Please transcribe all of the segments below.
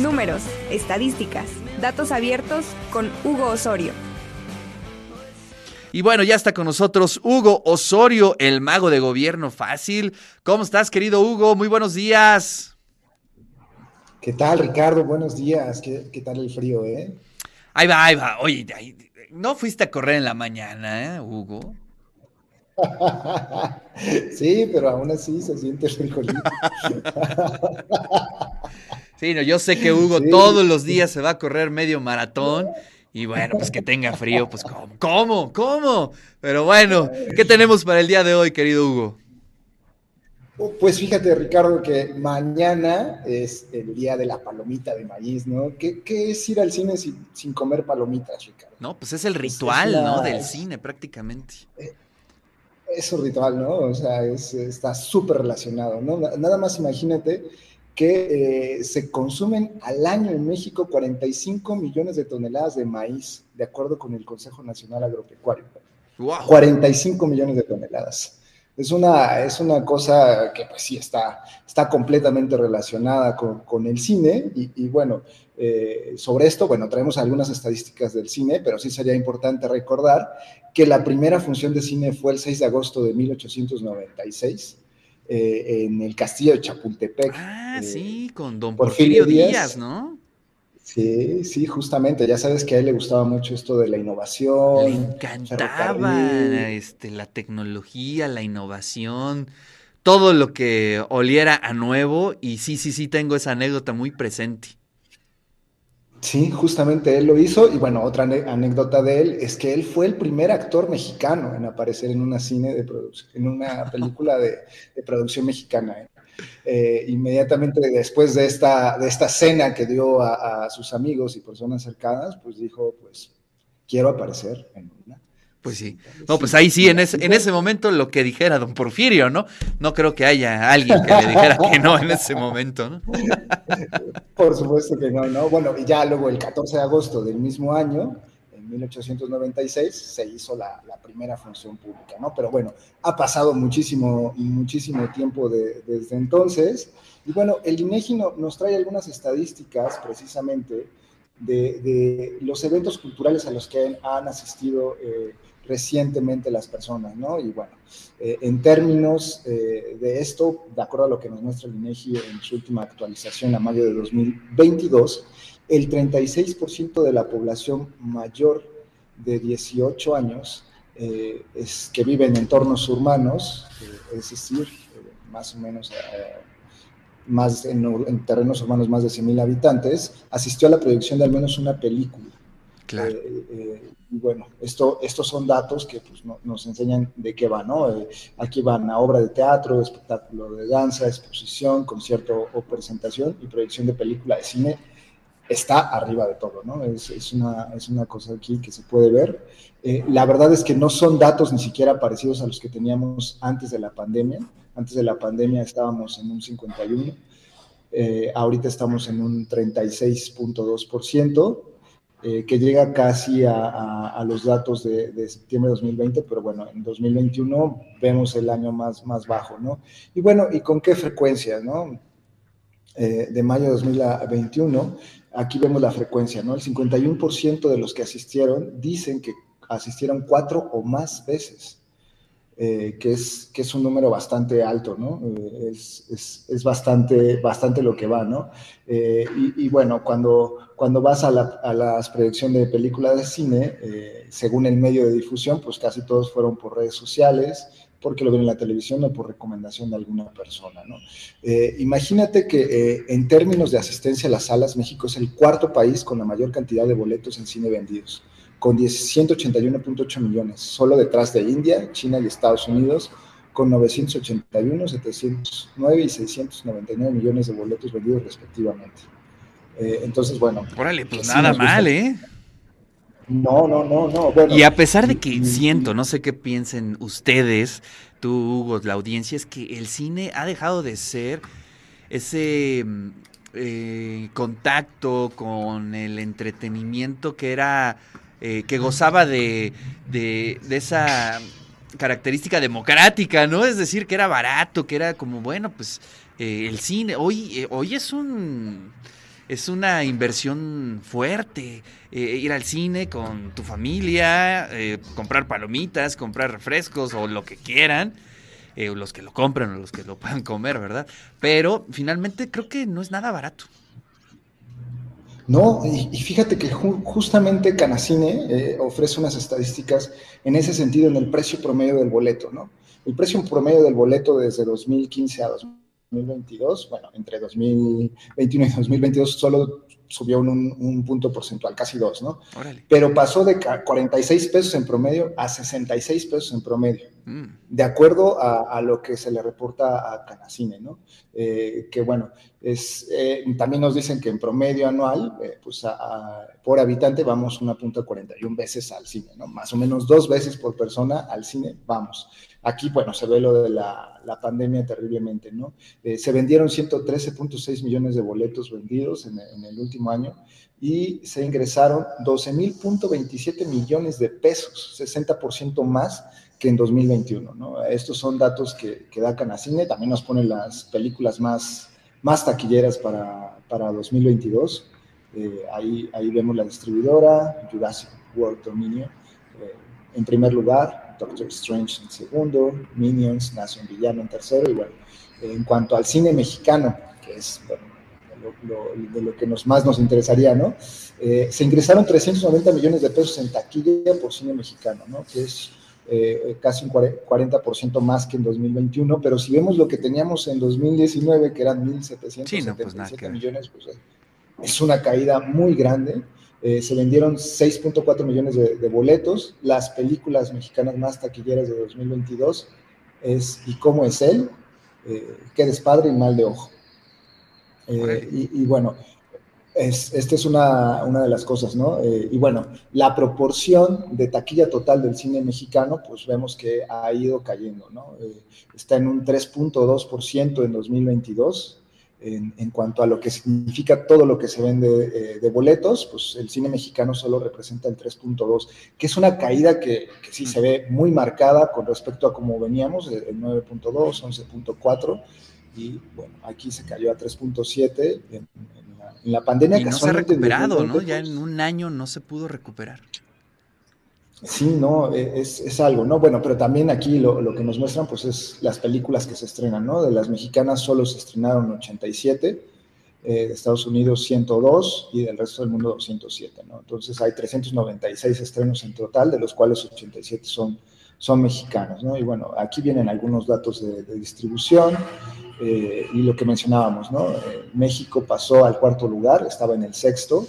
Números, estadísticas, datos abiertos con Hugo Osorio. Y bueno, ya está con nosotros Hugo Osorio, el mago de gobierno fácil. ¿Cómo estás, querido Hugo? Muy buenos días. ¿Qué tal, Ricardo? Buenos días. ¿Qué, tal el frío, eh? Ahí va, ahí va. Oye, no fuiste a correr en la mañana, ¿eh, Hugo? sí, pero aún así se siente el frijolito. sí, no, yo sé que Hugo todos los días se va a correr medio maratón y bueno, pues que tenga frío, pues ¿cómo? ¿Cómo? ¿Cómo? Pero bueno, ¿qué tenemos para el día de hoy, querido Hugo? Pues fíjate, Ricardo, que mañana es el día de la palomita de maíz, ¿no? ¿Qué, es ir al cine sin, comer palomitas, Ricardo? No, pues es el ritual, ¿no? Del cine, prácticamente. Eh, es un ritual, ¿no? O sea, está súper relacionado, ¿no? Nada más imagínate que eh, se consumen al año en México 45 millones de toneladas de maíz, de acuerdo con el Consejo Nacional Agropecuario. 45 millones de toneladas. Es una, es una cosa que pues sí está, está completamente relacionada con, el cine y, bueno, eh, sobre esto, bueno, traemos algunas estadísticas del cine, pero sí sería importante recordar que la primera función de cine fue el 6 de agosto de 1896 eh, en el castillo de Chapultepec. Ah, eh, sí, con don Porfirio, Díaz, ¿no? Sí, sí, justamente. Ya sabes que a él le gustaba mucho esto de la innovación. Le encantaba este, la tecnología, la innovación, todo lo que oliera a nuevo. Y sí, sí, sí, tengo esa anécdota muy presente. Sí, justamente él lo hizo. Y bueno, otra anécdota de él es que él fue el primer actor mexicano en aparecer en una cine de en una película de, producción mexicana. ¿eh? Eh, inmediatamente después de esta, de esta cena que dio a, a, sus amigos y personas cercanas, pues dijo, pues quiero aparecer en una pues sí. No, pues ahí sí, en ese, en ese momento lo que dijera don Porfirio, ¿no? No creo que haya alguien que le dijera que no en ese momento, ¿no? Por supuesto que no, ¿no? Bueno, y ya luego el 14 de agosto del mismo año, en 1896, se hizo la, primera función pública, ¿no? Pero bueno, ha pasado muchísimo, muchísimo tiempo desde entonces. Y bueno, el INEGI nos trae algunas estadísticas precisamente de, los eventos culturales a los que han, asistido eh, recientemente las personas, ¿no? Y bueno, eh, en términos eh, de esto, de acuerdo a lo que nos muestra el INEGI en su última actualización a mayo de 2022, el 36% de la población mayor de 18 años es, que vive en entornos urbanos, es decir, más o menos más en, terrenos urbanos más de 100.000 habitantes, asistió a la proyección de al menos una película. Claro. Eh, eh, y bueno, esto, estos son datos que pues, nos enseñan de qué va, ¿no? Eh, aquí van a obra de teatro, espectáculo de danza, exposición, concierto o presentación y proyección de película de cine. Está arriba de todo, ¿no? Es, es, una, es una cosa aquí que se puede ver. la verdad es que no son datos ni siquiera parecidos a los que teníamos antes de la pandemia. Antes de la pandemia estábamos en un 51, eh, ahorita estamos en un 36.2%, eh, que llega casi a, los datos de, septiembre de 2020, pero bueno, en 2021 vemos el año más, más bajo, ¿no? Y bueno, ¿y con qué frecuencia, no? Eh, de mayo de 2021, aquí vemos la frecuencia, ¿no? El 51% de los que asistieron dicen que asistieron cuatro o más veces. Eh, que, es, que es un número bastante alto, ¿no? Eh, es, es, bastante, bastante lo que va, ¿no? Eh, y, bueno, cuando, cuando vas a la, a las predicciones de películas de cine, según el medio de difusión, pues casi todos fueron por redes sociales, porque lo ven en la televisión o por recomendación de alguna persona, ¿no? imagínate que en términos de asistencia a las salas, México es el cuarto país con la mayor cantidad de boletos en cine vendidos con 181.8 millones, solo detrás de India, China y Estados Unidos, con 981, 709 y 699 millones de boletos vendidos respectivamente. Eh, entonces, bueno. Órale, pues nada mal, ¿eh? No, no, no, no. y a pesar de que siento, no sé qué piensen ustedes, tú, Hugo, la audiencia, es que el cine ha dejado de ser ese mm, eh, contacto con el entretenimiento que era eh, que gozaba de, de, esa característica democrática, ¿no? Es decir, que era barato, que era como, bueno, pues eh, el cine, hoy, eh, hoy es un es una inversión fuerte. Eh, ir al cine con tu familia, comprar palomitas, comprar refrescos o lo que quieran. Los que lo compran o los que lo puedan comer, ¿verdad? Pero finalmente creo que no es nada barato. No, y, fíjate que justamente Canacine ofrece unas estadísticas en ese sentido en el precio promedio del boleto, ¿no? El precio promedio del boleto desde 2015 a 2022, bueno, entre 2021 y 2022 solo subió un, un, punto porcentual, casi dos, ¿no? Pero pasó de 46 pesos en promedio a 66 pesos en promedio, mm. de acuerdo a, lo que se le reporta a Canacine, ¿no? Eh, que bueno, es, eh, también nos dicen que en promedio anual, eh, pues por habitante vamos una punta 41 veces al cine, ¿no? Más o menos dos veces por persona al cine vamos. Aquí, bueno, se ve lo de la, la pandemia terriblemente, ¿no? Eh, se vendieron 113.6 millones de boletos vendidos en, en, el último año y se ingresaron 12.027 millones de pesos, 60% más que en 2021, ¿no? Estos son datos que, que da Canacine, también nos ponen las películas más, más taquilleras para, para 2022. Eh, ahí, ahí vemos la distribuidora, Jurassic World Dominion, eh, en primer lugar, Doctor Strange en segundo, Minions, Nace un Villano en tercero, y bueno, en cuanto al cine mexicano, que es de lo que nos, más nos interesaría, ¿no? Eh, se ingresaron 390 millones de pesos en taquilla por cine mexicano, ¿no? Que es eh, casi un 40% más que en 2021, pero si vemos lo que teníamos en 2019, que eran 1.777 pues millones, pues es una caída muy grande. Eh, se vendieron 6.4 millones de, boletos. Las películas mexicanas más taquilleras de 2022 es ¿Y cómo es él? Eh, ¿Qué despadre y mal de ojo? Eh, y, bueno, es, esta es una, una, de las cosas, ¿no? Eh, y bueno, la proporción de taquilla total del cine mexicano, pues vemos que ha ido cayendo, ¿no? está en un 3.2% en 2022 en, cuanto a lo que significa todo lo que se vende eh, de boletos, pues el cine mexicano solo representa el 3.2, que es una caída que, sí se ve muy marcada con respecto a cómo veníamos, el 9.2, 11.4, y bueno, aquí se cayó a 3.7 en, la, pandemia. Y no se ha recuperado, ¿no? Ya en un año no se pudo recuperar. Sí, no, e, es, algo, ¿no? Bueno, pero también aquí lo, que nos muestran, pues, es las películas que se estrenan, ¿no? De las mexicanas solo se estrenaron 87, eh, de Estados Unidos 102 y del resto del mundo 207, ¿no? Entonces hay 396 estrenos en total, de los cuales 87 son, son mexicanos, ¿no? Y bueno, aquí vienen algunos datos de, distribución eh, y lo que mencionábamos, ¿no? Eh, México pasó al cuarto lugar, estaba en el sexto,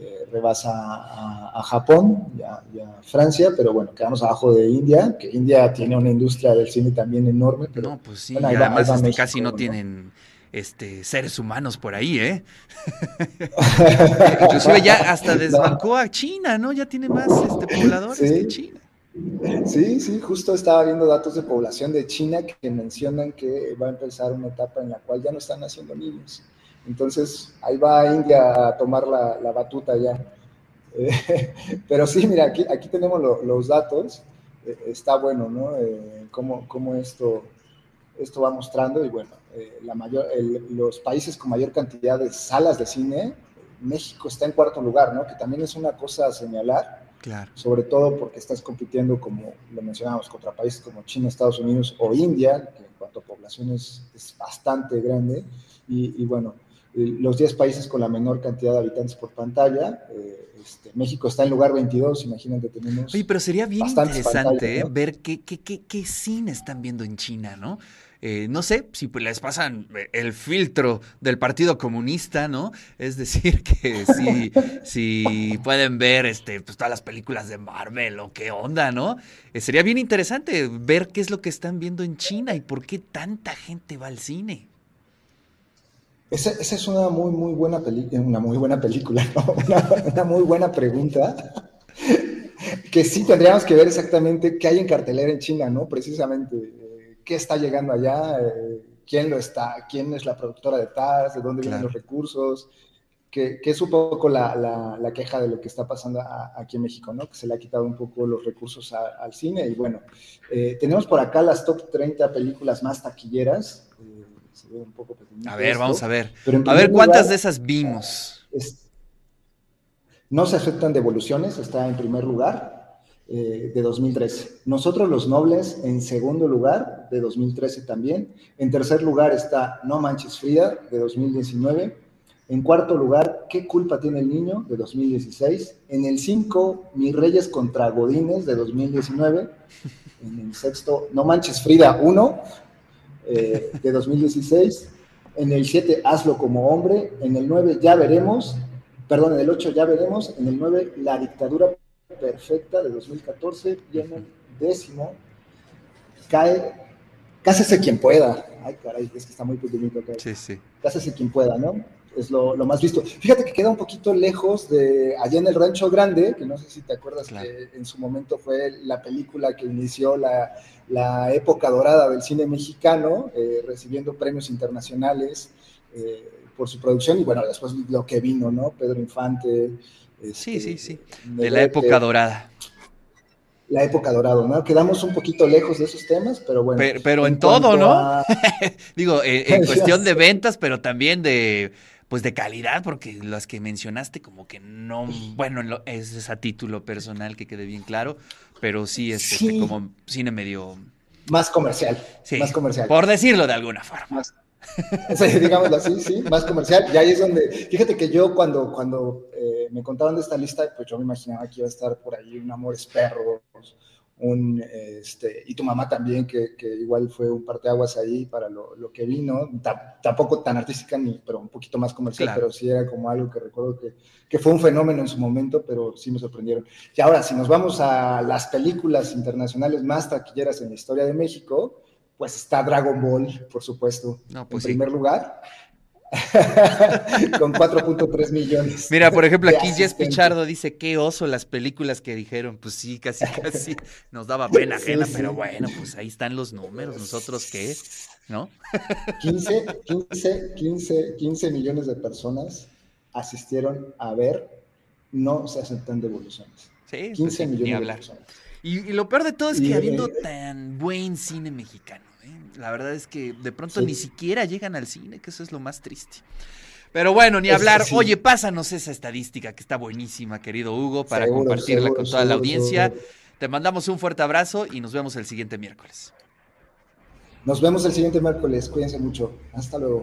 eh, rebasa a, Japón y a, Francia, pero bueno, quedamos abajo de India, que India tiene una industria del cine también enorme. Pero, no, pues sí, además este, casi no, tienen este, seres humanos por ahí, ¿eh? Inclusive ya hasta desbancó a China, ¿no? Ya tiene más este, pobladores que China. Sí, sí, justo estaba viendo datos de población de China que mencionan que va a empezar una etapa en la cual ya no están naciendo niños. Entonces, ahí va India a tomar la, batuta ya. Eh, pero sí, mira, aquí, aquí tenemos los datos. Eh, está bueno, ¿no? Eh, cómo, esto, esto va mostrando. Y bueno, la mayor, los países con mayor cantidad de salas de cine, México está en cuarto lugar, ¿no? Que también es una cosa a señalar. Claro. Sobre todo porque estás compitiendo, como lo mencionábamos, contra países como China, Estados Unidos o India, que en cuanto a población es, bastante grande. Y, bueno, los 10 países con la menor cantidad de habitantes por pantalla. Eh, este, México está en lugar 22, imagínate, tenemos. Oye, pero sería bien interesante ¿eh? ver qué, qué, qué, qué, cine están viendo en China, ¿no? Eh, no sé si pues, les pasan el filtro del Partido Comunista, ¿no? Es decir, que si, si pueden ver este, pues, todas las películas de Marvel o qué onda, ¿no? sería bien interesante ver qué es lo que están viendo en China y por qué tanta gente va al cine. Esa, es una muy, muy buena película, una muy buena película, una, muy buena pregunta, que sí tendríamos que ver exactamente qué hay en cartelera en China, ¿no? Precisamente, eh, qué está llegando allá, eh, quién lo está, quién es la productora de TAS, de dónde vienen los recursos, que, es un poco la, queja de lo que está pasando aquí en México, ¿no? Que se le ha quitado un poco los recursos al cine. Y bueno, eh, tenemos por acá las top 30 películas más taquilleras a ver, vamos a ver. A ver, ¿cuántas de esas vimos? no se aceptan devoluciones, está en primer lugar eh, de 2013. Nosotros los Nobles en segundo lugar de 2013 también. En tercer lugar está No Manches Frida de 2019. En cuarto lugar, ¿Qué culpa tiene el niño? de 2016. En el 5, Mis Reyes contra Godines de 2019. En el sexto, No Manches Frida 1 eh, de 2016. En el 7, Hazlo como hombre. En el 9, Ya veremos. Perdón, en el 8, Ya veremos. En el 9, La dictadura perfecta de 2014. Y en el décimo, cae Cásese quien pueda. Ay, caray, es que está muy pequeñito. Sí, sí. Cásese quien pueda, ¿no? Es lo, más visto. Fíjate que queda un poquito lejos de allá en el Rancho Grande, que no sé si te acuerdas que en su momento fue la película que inició la, época dorada del cine mexicano, eh, recibiendo premios internacionales eh, por su producción y bueno, después lo que vino, ¿no? Pedro Infante. sí, sí, sí, de la época dorada la época dorada, ¿no? Quedamos un poquito lejos de esos temas, pero bueno. Pero, en, todo, ¿no? Digo, eh, en cuestión de ventas, pero también de pues de calidad, porque las que mencionaste como que no, bueno, es, a título personal que quede bien claro, pero sí es este, como cine medio... Más comercial, sí, más comercial. Por decirlo de alguna forma. sí, digámoslo así, sí, más comercial. Y ahí es donde, fíjate que yo cuando, cuando eh, me contaban de esta lista, pues yo me imaginaba que iba a estar por ahí un Amores Perros, un, este, y tu mamá también, que, que, igual fue un parteaguas ahí para lo, lo que vino, tampoco tan artística, ni, pero un poquito más comercial, pero sí era como algo que recuerdo que, que, fue un fenómeno en su momento, pero sí me sorprendieron. Y ahora, si nos vamos a las películas internacionales más taquilleras en la historia de México, pues está Dragon Ball, por supuesto, pues en primer lugar. con 4.3 millones. Mira, por ejemplo, aquí Jess Pichardo dice, qué oso las películas que dijeron. Pues sí, casi, casi nos daba pena ajena, pero bueno, pues ahí están los números. ¿Nosotros qué? ¿No? 15, 15, 15, 15 millones de personas asistieron a ver, no se aceptan devoluciones. Sí, 15 pues millones de personas. Y, lo peor de todo es que habiendo tan buen cine mexicano, ¿eh? la verdad es que de pronto ni siquiera llegan al cine, que eso es lo más triste. Pero bueno, ni hablar. Oye, pásanos esa estadística que está buenísima, querido Hugo, para compartirla con toda la audiencia. Te mandamos un fuerte abrazo y nos vemos el siguiente miércoles. Nos vemos el siguiente miércoles. Cuídense mucho. Hasta luego.